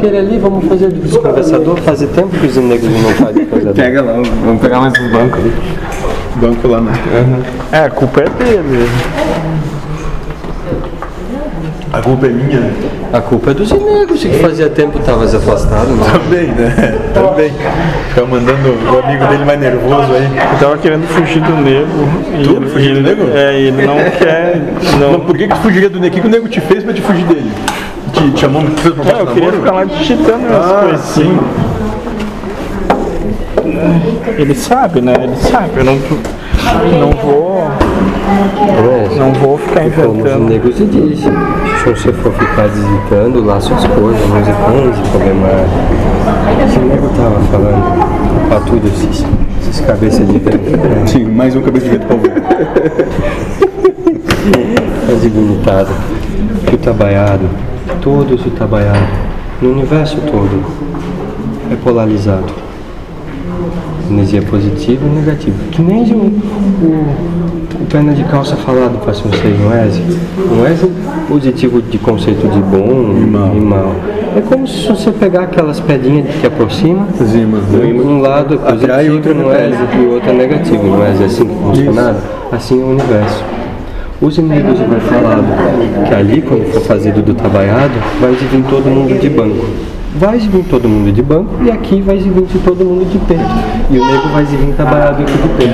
aquele ali, vamos fazer do desconversador. Fazer tempo que os negros não fazem coisa dele. Pega lá, vamos pegar mais uns bancos ali. Banco lá, né? É, a culpa é dele. A culpa é minha, né? A culpa é dos negros, que fazia tempo estavas afastado? Também, né? Também. Fica mandando o amigo dele mais nervoso aí. Eu tava querendo fugir do nego. Tu? ele- Fugir do nego? É, ele não quer. Não, Não. por que, que tu fugiria do nego? O que, que o nego te fez pra te fugir dele? Te, chamou, fez proposta É, eu queria namoro? ficar lá digitando as Ah, coisas. sim. Ele sabe, né? Ele sabe. Eu não, não vou. Não vou ficar Como os inventando. negros se. Se você for ficar digitando lá suas coisas, musicando de problemar. Se o nego tava falando pra tudo esses, esses cabeças de vento, Sim, mais um cabeça de vento pra ouvir. é delimitado, que trabalhado, todos o trabalhado, no universo todo, é polarizado. Energia positiva e negativa. Que nem o, o, o perna de calça falado para vocês, não é? Zé? Não é positivo de conceito de bom e mal. É como se você pegar aquelas pedrinhas que aproxima, Zimas, né? um lado é e positivo, é, repele. e o outro é negativo, não é assim que funciona? Assim é o universo. Os negros vai falado que ali, quando for fazido do trabalhado, vai vir todo mundo de banco. Vai vir todo mundo de banco e aqui vai vir todo mundo de peito. E o negro vai vir trabalhado aqui de peito.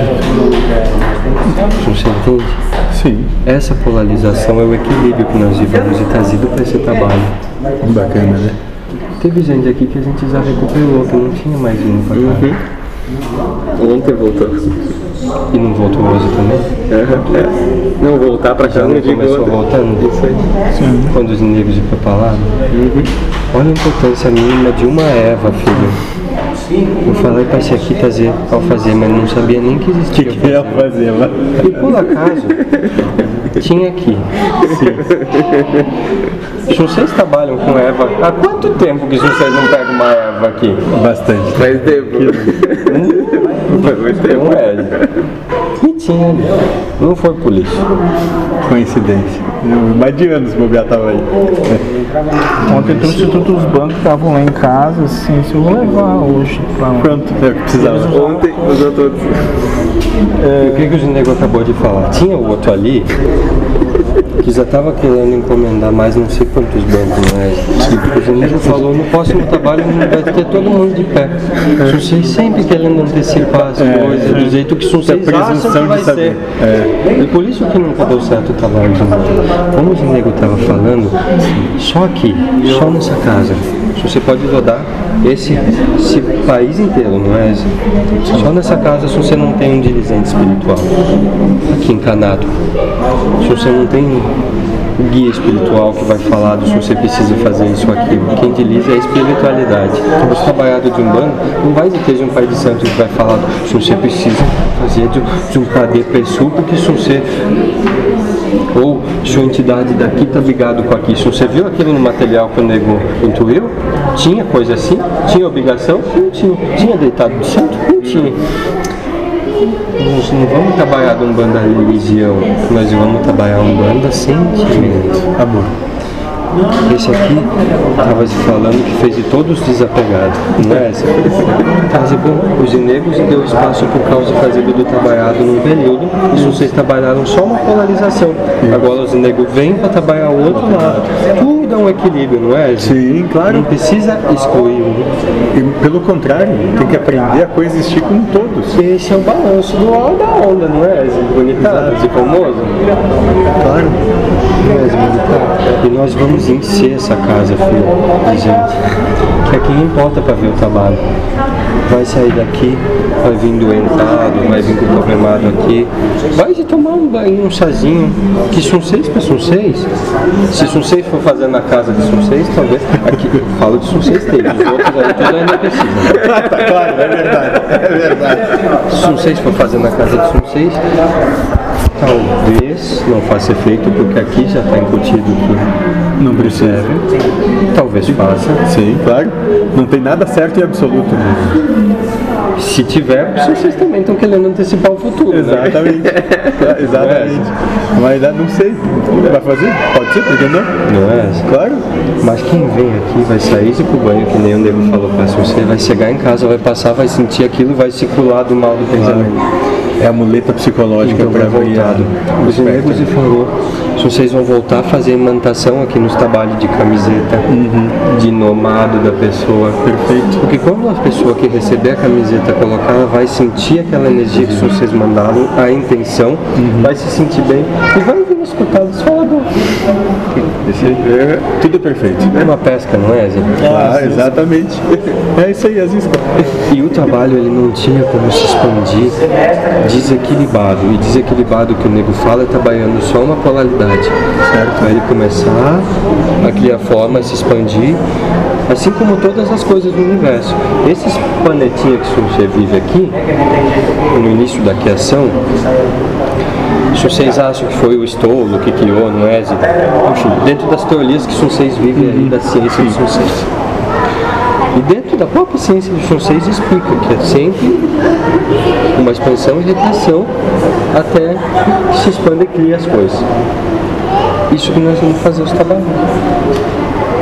Você entende? Sim. Essa polarização é o equilíbrio que nós vivemos e trazido para esse trabalho. Bacana, né? Teve gente aqui que a gente já recuperou, que não tinha mais vindo para cá. Ontem voltou. E não voltou hoje também? Não, voltar pra cá não dia começou voltando? Isso aí. Quando os negros iam para lá? Olha a importância mínima de uma Eva, filho. Eu falei para esse aqui trazer alfazer, mas não sabia nem que existia. O que ia fazer lá? E por acaso, tinha aqui. Se vocês trabalham com Eva, há quanto tempo que vocês não pegam uma Eva aqui? Bastante. Faz tempo. Não é. E tinha ali. Não foi por lixo. Coincidência. Mais de anos o bobear tava aí. Ontem todos os bancos que estavam lá em casa, assim, se eu vou levar hoje pra lá. Pronto, é o que precisava. Ontem usou todos. O que, que o Nego acabou de falar? Tinha o outro ali que já estava querendo encomendar mais não sei quantos bancos, mas o Nego falou, no próximo trabalho não vai ter todo mundo de pé. Vocês sempre querendo antecipar as coisas do jeito que vocês acham que vai ser. E por isso que nunca deu certo o trabalho de. Como o Nego estava falando, só aqui, só nessa casa, você pode rodar esse, esse país inteiro, não é? Só nessa casa se você não tem um dirigente espiritual aqui encanado. Se você não tem um guia espiritual que vai falar do se você precisa fazer isso ou aquilo. Quem utiliza é a espiritualidade. Os trabalhados de um bando não vai ter um pai de santo que vai falar se você precisa fazer de, de um padre pessoa porque se você ou sua entidade daqui está ligado com aqui. Se você viu aquilo no material que o nego intuiu, tinha coisa assim? Tinha obrigação? Não tinha. Tinha deitado de santo? Não tinha. Nós não vamos trabalhar de um banda religião, nós vamos trabalhar um banda sentimento. Amor. Esse aqui estava se falando que fez de todos desapegados, não é? Trazer os negros e deu espaço por causa de fazer do trabalhado num período, e vocês trabalharam só uma polarização. Agora os negros vêm para trabalhar o outro lado. Tudo é um equilíbrio, não é? Sim, claro. Não precisa excluir um. Pelo contrário, tem que aprender a coexistir com todos. Esse é o balanço do da onda, não é? Bonitado, de famoso. Claro. E nós vamos encher essa casa, filho, de gente. Que aqui não importa para ver o trabalho. Vai sair daqui, vai vir doentado, vai vir com problemado aqui. Vai de tomar um banho, um chazinho. Que são seis para são seis. Se são seis for fazer na casa de são seis, talvez. Aqui eu falo de são seis tem. Os outros aí tudo ainda precisa. tá claro, é verdade. É verdade. Se são seis for fazer na casa de são seis, talvez não faça efeito, porque aqui já está incutido que Não precisa. talvez faça. Sim, claro. Não tem nada certo e absoluto. Se tiver, vocês também estão querendo antecipar o futuro, né? Exatamente. É, Exatamente. Mas não sei. Vai fazer? Pode ser, por que não? Não é? Claro. Mas quem vem aqui vai sair de pro banho, que nem o nego falou pra você, vai chegar em casa, vai passar, vai sentir aquilo, vai se curar do mal do pensamento. É a muleta psicológica Então para voltado. Os negros e falou, se vocês vão voltar a fazer imantação aqui nos trabalhos de camiseta, de nomado da pessoa. Perfeito. Porque quando a pessoa que receber a camiseta colocar, ela vai sentir aquela energia que vocês mandaram, a intenção, vai se sentir bem e vai vir escutar os faladores. É, tudo perfeito. É uma pesca, não é, Zé? Ah, exatamente. É isso aí, Azisca. E o trabalho ele não tinha como se expandir desequilibrado. E desequilibrado que o nego fala é trabalhando só uma polaridade. Certo? Para ele começar a criar forma, a se expandir, assim como todas as coisas do universo. Esses planetinhas que você vive aqui, no início da criação, se vocês acham que foi o estolo que criou, não é? Enfim, dentro das teorias que vocês vivem aí da ciência de vocês. E dentro da própria ciência de vocês explica que é sempre uma expansão e retração até que se expanda e cria as coisas. Isso que nós vamos fazer os trabalhos.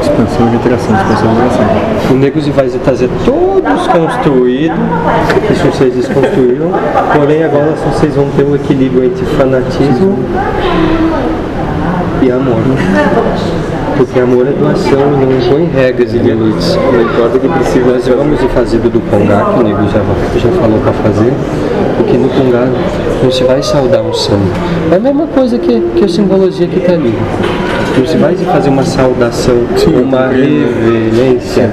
Expansão e retração, expansão e retração. O Negros vai trazer todos construídos, que vocês desconstruíram, porém agora vocês vão ter um equilíbrio entre fanatismo e amor. Porque amor é doação e não impõe regras e limites. O que precisa. Nós vamos ir fazer do Congá, que o Nego já, já falou para fazer, porque no Congá não se vai saudar um santo. É a mesma coisa que, que a simbologia que está ali. Não se vai se fazer uma saudação, uma reverência.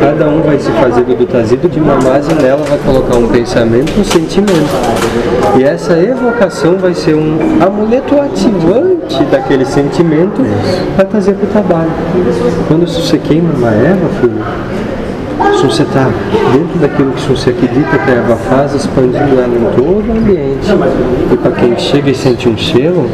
Cada um vai se fazer do trazido de mamás e nela vai colocar um pensamento, um sentimento. E essa evocação vai ser um amuleto ativante daquele sentimento para trazer para o trabalho. Quando você queima uma erva, filho, se você está dentro daquilo que você acredita que a erva faz, expandindo ela em todo o ambiente. E para quem chega e sente um cheiro,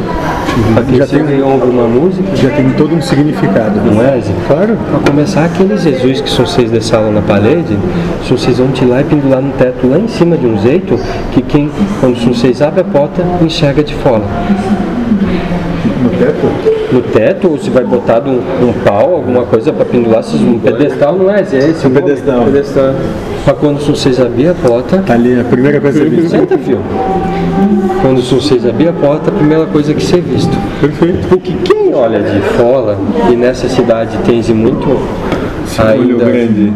para quem Já chega tem- e ouve uma música, Já tem todo um significado. não é, Zé? Claro. Para começar, aqueles Jesus que são vocês dessaram na parede, se vocês vão tirar e pendurar no teto lá em cima de um jeito, que quem, quando vocês abrem a porta, enxerga de fora. No teto? No teto, ou se vai botar um, um pau, alguma coisa para pendurar, se um pedestal não é, Zé? Esse é Um pedestal. pedestal. Para quando vocês abrirem a porta, Tá ali, a primeira coisa que você viu. Senta, filho. Quando vocês abrirem a porta, a primeira coisa que ser visto. Perfeito. Porque quem olha de fora, e nessa cidade tem muito Olho ainda grande.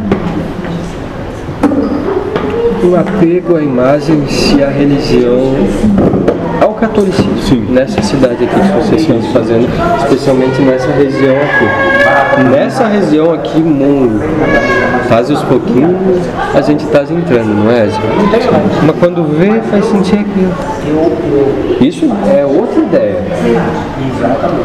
um apego à imagem se a religião ao catolicismo Sim. nessa cidade aqui que vocês estão fazendo, especialmente nessa região aqui. Nessa região aqui, mundo, faz os pouquinhos, a gente está entrando, não é? Mas quando vê, faz sentir aquilo. Isso é outra ideia.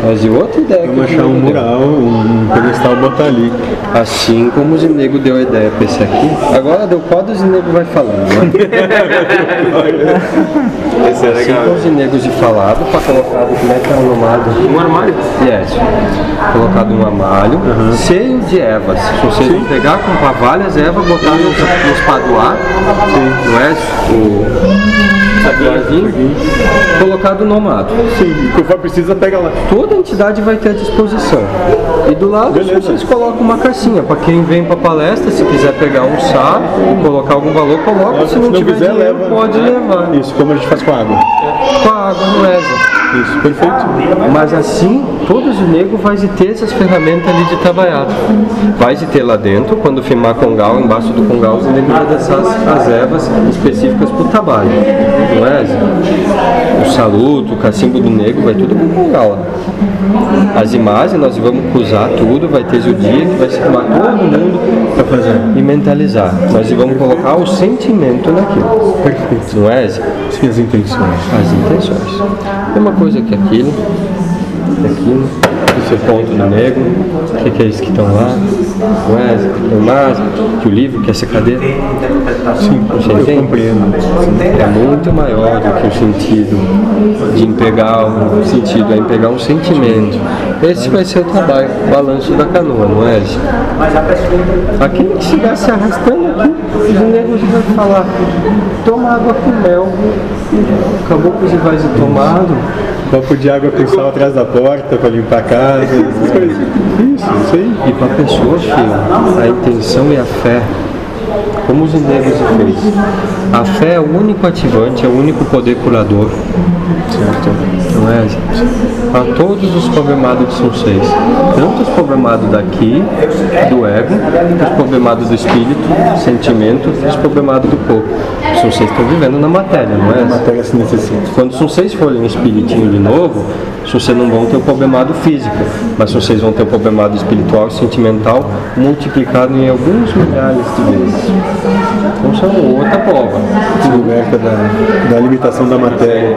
Mas é outra ideia. Vamos o achar um Diego deu. mural, um pedestal botar ali. Assim como o Zinego deu a ideia para esse aqui, agora deu qual o Zinego vai falando, né? Esse é Assim legal. como os negros de falado para colocar como é que é o nomado? Um armário. Yes. Colocado um amalho cheio de ervas. Se vocês vão pegar, comprar várias ervas, botar no, no espadoar, não é? O saquinho, colocado no nomado. Sim, o que for precisa, pega lá. Toda entidade vai ter à disposição. E do lado Beleza. vocês colocam uma caixinha. Para quem vem para palestra, se quiser pegar um chá, colocar algum valor, coloca. Se não, tiver quiser, dinheiro, leva. pode levar. Isso, como a gente faz com a água. Com a água não leva. Isso, perfeito. Mas assim, todos os negros vai ter essas ferramentas ali de trabalhar. Vai ter lá dentro, quando firmar congal, embaixo do congal, os negros vai deixar as, as ervas específicas para o trabalho. Não é? O saluto, o cacimbo do negro, vai tudo com congal. As imagens, nós vamos cruzar tudo, vai ter o dia que vai se formar todo mundo para fazer e mentalizar. Nós vamos colocar o sentimento naquilo. Perfeito. Não é? Sim, as intenções. as intenções. Mesma coisa que aquilo, que aquilo, o seu ponto no negro, o que, que é isso que estão lá, não é? Tem mais, que o livro, que essa cadeira. Sim, você Eu entende? compreendo. É muito maior do que o sentido de empregar um sentido, é empregar um sentimento. Esse vai ser o trabalho, o balanço da canoa, não é? Aquele que estiver se arrastando aqui, os negros vão falar, toma água com mel. Acabou com os rivais de tomado. Copo de água com sal atrás da porta pra limpar a casa, essas coisas. Isso, isso aí. E para a pessoa, filho, a intenção e a fé, como os negros fez. A fé é o único ativante, é o único poder curador. Certo? Não é, gente? Para todos os problemados São Seis. Tanto os problemados daqui, do ego, os problemados do espírito, sentimento, e os problemados do corpo. São Seis estão vivendo na matéria, não é? A matéria se necessita. Quando são seis forem um espiritinho de novo, se vocês não vão ter o problemado físico, mas vocês vão ter o problemado espiritual e sentimental multiplicado em alguns milhares de vezes. Então são outra prova. Se liberta da, da limitação da matéria.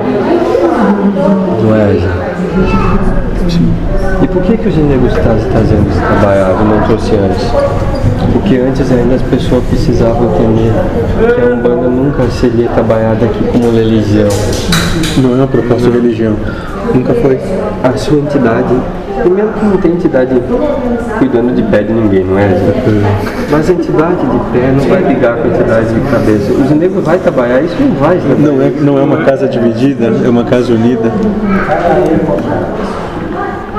Não é, gente? E por que, que os negros estão trazendo esse trabalhado não trouxe antes? Porque antes ainda as pessoas precisavam entender que a Umbanda nunca seria trabalhada aqui como religião. Não é uma proposta de religião. Nunca foi. A sua entidade, primeiro que não tem entidade cuidando de pé de ninguém, não é? Mas a entidade de pé não vai ligar com a entidade de cabeça. Os negros vai trabalhar, isso não vai. Né? Não é, não é uma casa dividida, é uma casa unida.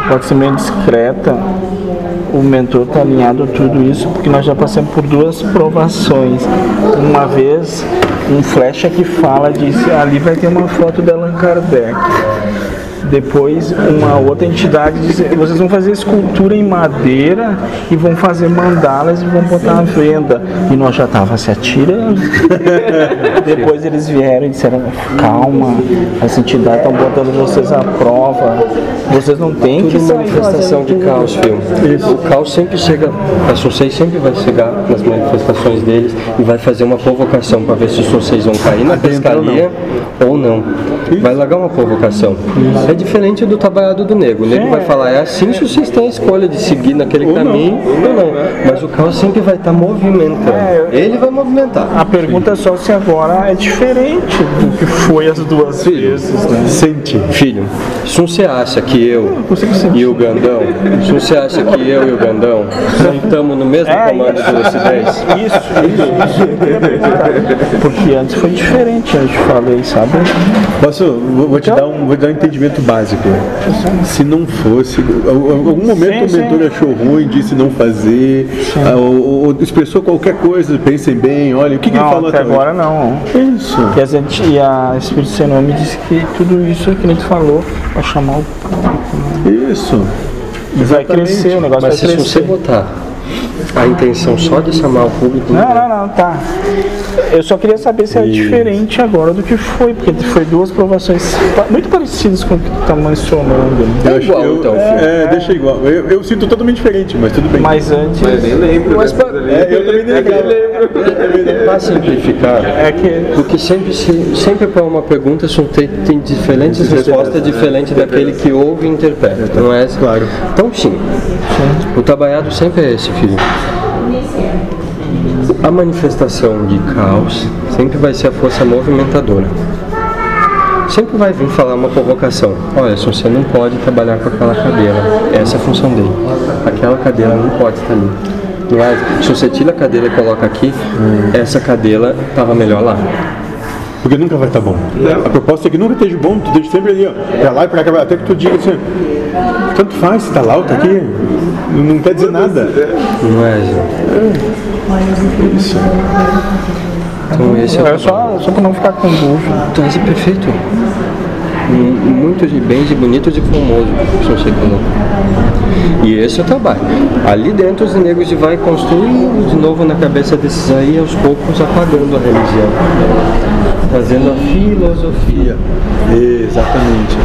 Pode ser meio discreta. O mentor está alinhado a tudo isso porque nós já passamos por duas provações. Uma vez, um flecha que fala disse ali vai ter uma foto de Allan Kardec. Depois, uma outra entidade disse: vocês vão fazer escultura em madeira e vão fazer mandalas e vão botar à venda. E nós já tava se atirando. Depois eles vieram e disseram: calma, as entidades estão botando vocês à prova. Vocês não têm que sair manifestação de caos, filho. O caos sempre chega, a Sonsei sempre vai chegar nas manifestações deles e vai fazer uma provocação para ver se os Sonseis vão cair na pescaria ou não. Vai largar uma provocação. É diferente do trabalhado do nego. O nego vai falar, é assim se vocês têm a escolha de seguir naquele caminho ou não. Mas o caos sempre vai estar movimentando. Ele vai movimentar. A pergunta é só se agora é diferente do que foi as duas vezes, né? Sente. Filho, se você acha que eu e o Gandão, se você acha que eu e o Gandão não estamos no mesmo É, comando de lucidez, Isso, isso, isso. Porque antes foi diferente, eu te falei, sabe? Posso, vou, vou te dar um, vou te dar um entendimento básico. Se não fosse, em algum momento Sim, o mentor achou ruim, disse não fazer, ou, ou expressou qualquer coisa, pensem bem, olha, o que, que ele Não, falou até agora não. Isso. E a, gente, e a Espírito Sem Nome disse que tudo isso que a gente falou vai chamar o Isso. E vai crescer, o negócio mas se vai você crescer. botar a intenção só de chamar o público, Não, não, não, tá. Eu só queria saber se é diferente agora do que foi, porque foi duas provações muito parecidas com o que tu tá mencionando. Eu É acho- igual, eu- então, é, filho. é, deixa igual. Eu, eu sinto totalmente diferente, mas tudo bem. Mas antes. nem lembro. Mas né? pra- É, eu também nem lembro. Para simplificar, É que. porque sempre, se- sempre para uma pergunta tem, tem diferentes respostas diferentes daquele que ouve e interpreta, não é? Claro. Então sim, o trabalhado sempre é esse, filho. A manifestação de caos sempre vai ser a força movimentadora. Sempre vai vir falar uma provocação. Olha, se você não pode trabalhar com aquela cadeira, essa é a função dele. Aquela cadeira não pode estar ali. Não é? Se você tira a cadeira e coloca aqui, essa cadeira estava melhor lá. Porque nunca vai estar bom. A proposta é que nunca esteja bom, tu deixa sempre ali, ó, pra lá e pra cá, até que tu diga assim, tanto faz se tá lá ou tá aqui, não não quer dizer nada. Não é, gente? Isso. Então esse é o É só, só pra não ficar com dúvida. Então, esse é perfeito. M- Muitos de bens e bonitos e formosos, são segundo. E esse é o trabalho. Ali dentro os negros de vai construindo de novo na cabeça desses aí, aos poucos apagando a religião. Trazendo a filosofia. Exatamente.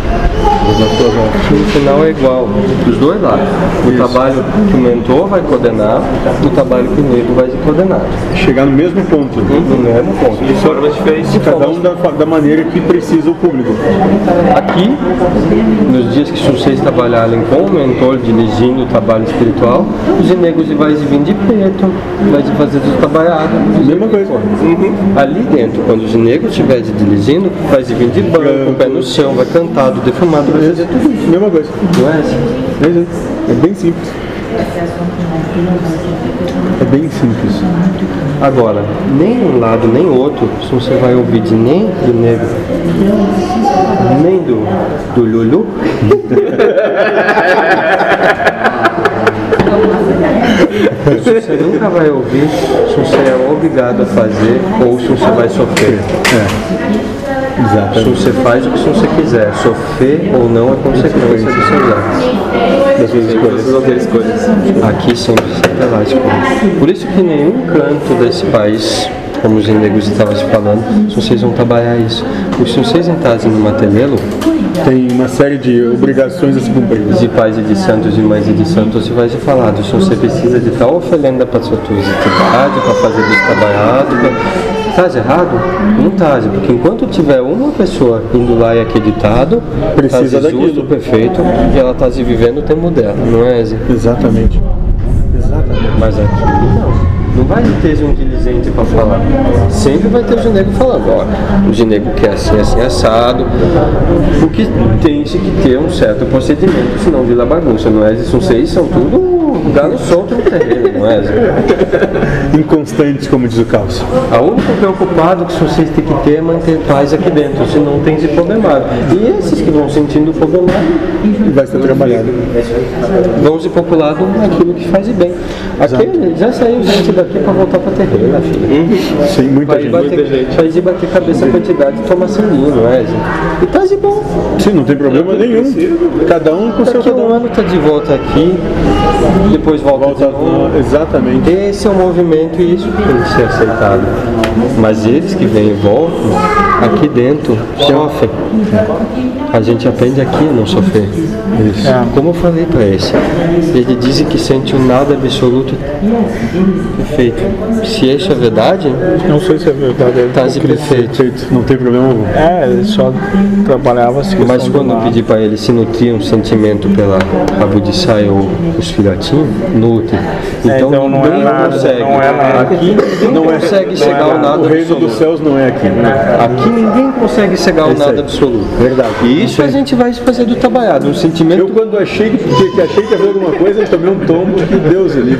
No final é igual, dos dois lados. O trabalho que o mentor vai coordenar, o trabalho que o negro vai ser coordenado. Chegar no mesmo ponto. No mesmo ponto. De formas diferentes. Cada um da, da maneira que precisa o público. Aqui, nos dias que vocês trabalharem com o mentor de dirigindo o trabalho espiritual, os negros vai vir de preto, vai fazer tudo trabalhado. Mesma coisa. Ali dentro, quando os negros estiver dirigindo, vai vir de banco, com o pé no chão, vai cantado, defumado, vai fazer tudo isso. Mesma coisa. Não é assim? É. É bem simples. É bem simples. Agora, nem um lado nem outro, se você vai ouvir de nem do negro, nem do, do Lulu, você nunca vai ouvir se você é obrigado a fazer ou se você vai sofrer. Exato. Se você faz o que você quiser, sofrer ou não é consequência dos seus atos. Das suas escolhas. Ter escolhas. Aqui sempre lá escolha. Por isso que nenhum canto desse país, como os negros estavam te falando, se vocês vão trabalhar isso. Porque se vocês entrassem no Matelelo, Tem uma série de obrigações a se cumprir. de pais e de santos e mães e de santos, você vai te falar, se você precisa de tal oferenda para sua tua para fazer isso trabalhado, Tá errado? Não tá, porque enquanto tiver uma pessoa indo lá e acreditado, Precisa justo, daquilo. perfeito, e ela tá se vivendo o tempo dela, não é, Zé? Exatamente. Exatamente. Mas aqui não. Não vai ter um diligente para falar. Sempre vai ter o ginego falando, ó, o ginego quer assim, assim, assado. Porque tem que ter um certo procedimento, senão vira bagunça, não é? São seis, são tudo galo solto no terreno, não é? Zé? Inconstantes, como diz o Caos. A única preocupada que vocês têm que ter é manter paz aqui dentro, senão tem se problemado. E esses que vão sentindo problemado, E vai ser trabalhado. vão se populado naquilo que faz bem. Aqui já saiu gente daqui para voltar para terreno, né, filha? Sim, muita Vai gente. bater, faz ir bater cabeça a quantidade e tomar sanguinho, não é, gente? E tá de bom. Sim, não tem problema nenhum. Cada um com o seu cada um. ano tá de volta aqui, depois volta, Volta, de novo. exatamente. Esse é o movimento e isso tem que ser aceitado. Mas eles que vêm e voltam, aqui dentro, sofrem. A gente aprende aqui a não sofrer. Isso. Como eu falei para esse, ele diz que sente um nada absoluto perfeito. Se isso é verdade, Não sei se é verdade. tá tá de perfeito. Perfeito, não tem problema algum. É, ele só trabalhava questão Mas do quando eu pedi para ele se nutrir um sentimento pela Abudissai ou os filhotinhos, nutre. Então, então não é ninguém nada, consegue. não é nada. Aqui Não é, consegue chegar ao nada O reino absoluto. dos céus não é aqui. Aqui ninguém consegue É isso nada absoluto. Verdade. E isso a gente vai fazer do trabalhado, um sentimento Eu quando achei que, que achei que ia fazer alguma coisa, eu tomei um tombo que Deus ele